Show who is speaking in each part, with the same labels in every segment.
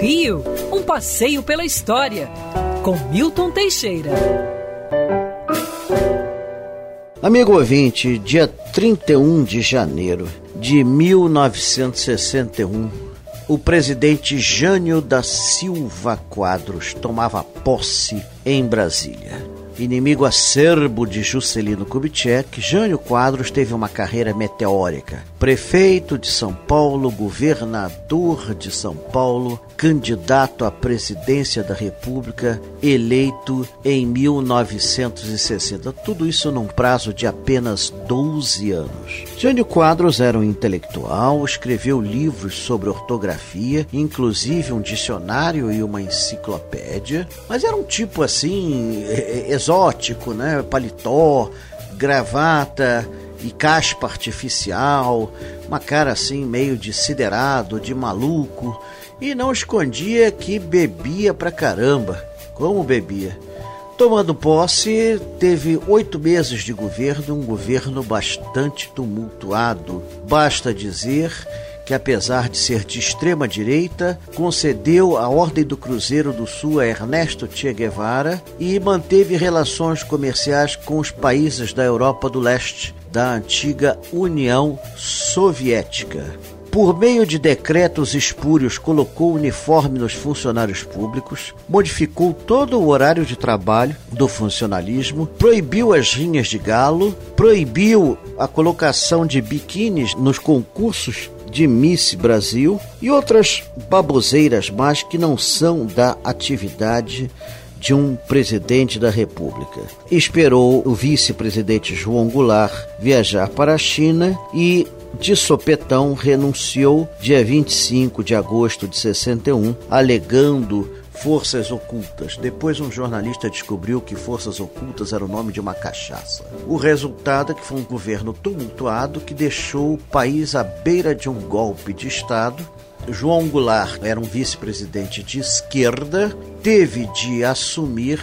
Speaker 1: Rio, um passeio pela história, com Milton Teixeira.
Speaker 2: Amigo ouvinte, dia 31 de janeiro de 1961, o presidente Jânio da Silva Quadros tomava posse em Brasília. Inimigo acerbo de Juscelino Kubitschek, Jânio Quadros teve uma carreira meteórica. Prefeito de São Paulo, governador de São Paulo, candidato à presidência da República, eleito em 1960. Tudo isso num prazo de apenas 12 anos. Jânio Quadros era um intelectual, escreveu livros sobre ortografia, inclusive um dicionário e uma enciclopédia, mas era um tipo assim exótico, né? Paletó, gravata e caspa artificial, uma cara assim meio de siderado, de maluco, e não escondia que bebia pra caramba. Como bebia? Tomando posse, teve oito meses de governo, um governo bastante tumultuado. Basta dizer que, apesar de ser de extrema direita, concedeu a Ordem do Cruzeiro do Sul a Ernesto Che Guevara e manteve relações comerciais com os países da Europa do Leste, da antiga União Soviética por meio de decretos espúrios, colocou uniforme nos funcionários públicos, modificou todo o horário de trabalho do funcionalismo, proibiu as rinhas de galo, proibiu a colocação de biquínis nos concursos de Miss Brasil e outras baboseiras mais que não são da atividade de um presidente da República. Esperou o vice-presidente João Goulart viajar para a China e de sopetão renunciou dia 25 de agosto de 61, alegando forças ocultas. Depois um jornalista descobriu que forças ocultas era o nome de uma cachaça. O resultado é que foi um governo tumultuado que deixou o país à beira de um golpe de Estado. João Goulart era um vice-presidente de esquerda, teve de assumir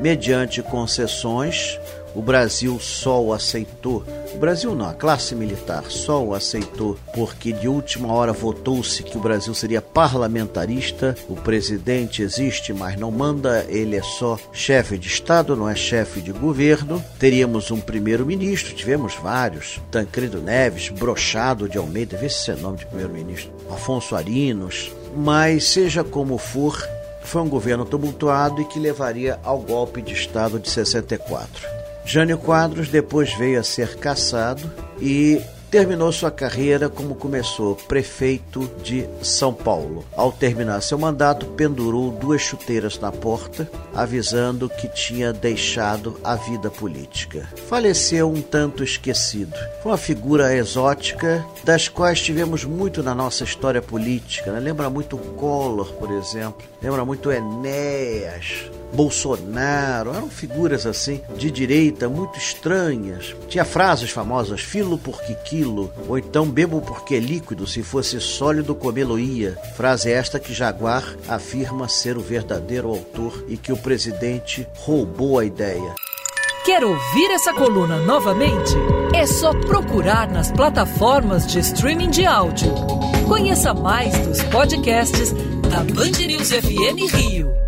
Speaker 2: mediante concessões o Brasil só o aceitou. O Brasil não, a classe militar só o aceitou porque de última hora votou-se que o Brasil seria parlamentarista. O presidente existe, mas não manda, ele é só chefe de Estado, não é chefe de governo. Teríamos um primeiro-ministro, tivemos vários: Tancredo Neves, Brochado de Almeida, vê se é nome de primeiro-ministro, Afonso Arinos. Mas seja como for, foi um governo tumultuado e que levaria ao golpe de Estado de 64. Jânio Quadros depois veio a ser caçado e terminou sua carreira como começou, prefeito de São Paulo. Ao terminar seu mandato, pendurou duas chuteiras na porta, avisando que tinha deixado a vida política. Faleceu um tanto esquecido. Foi uma figura exótica, das quais tivemos muito na nossa história política. Né? Lembra muito Collor, por exemplo. Lembra muito Enéas. Bolsonaro, eram figuras assim de direita muito estranhas. Tinha frases famosas, filo porque quilo, ou então bebo porque líquido, se fosse sólido comê-lo-ia. Frase esta que Jaguar afirma ser o verdadeiro autor e que o presidente roubou a ideia.
Speaker 1: Quer ouvir essa coluna novamente? É só procurar nas plataformas de streaming de áudio. Conheça mais dos podcasts da Band News FM Rio.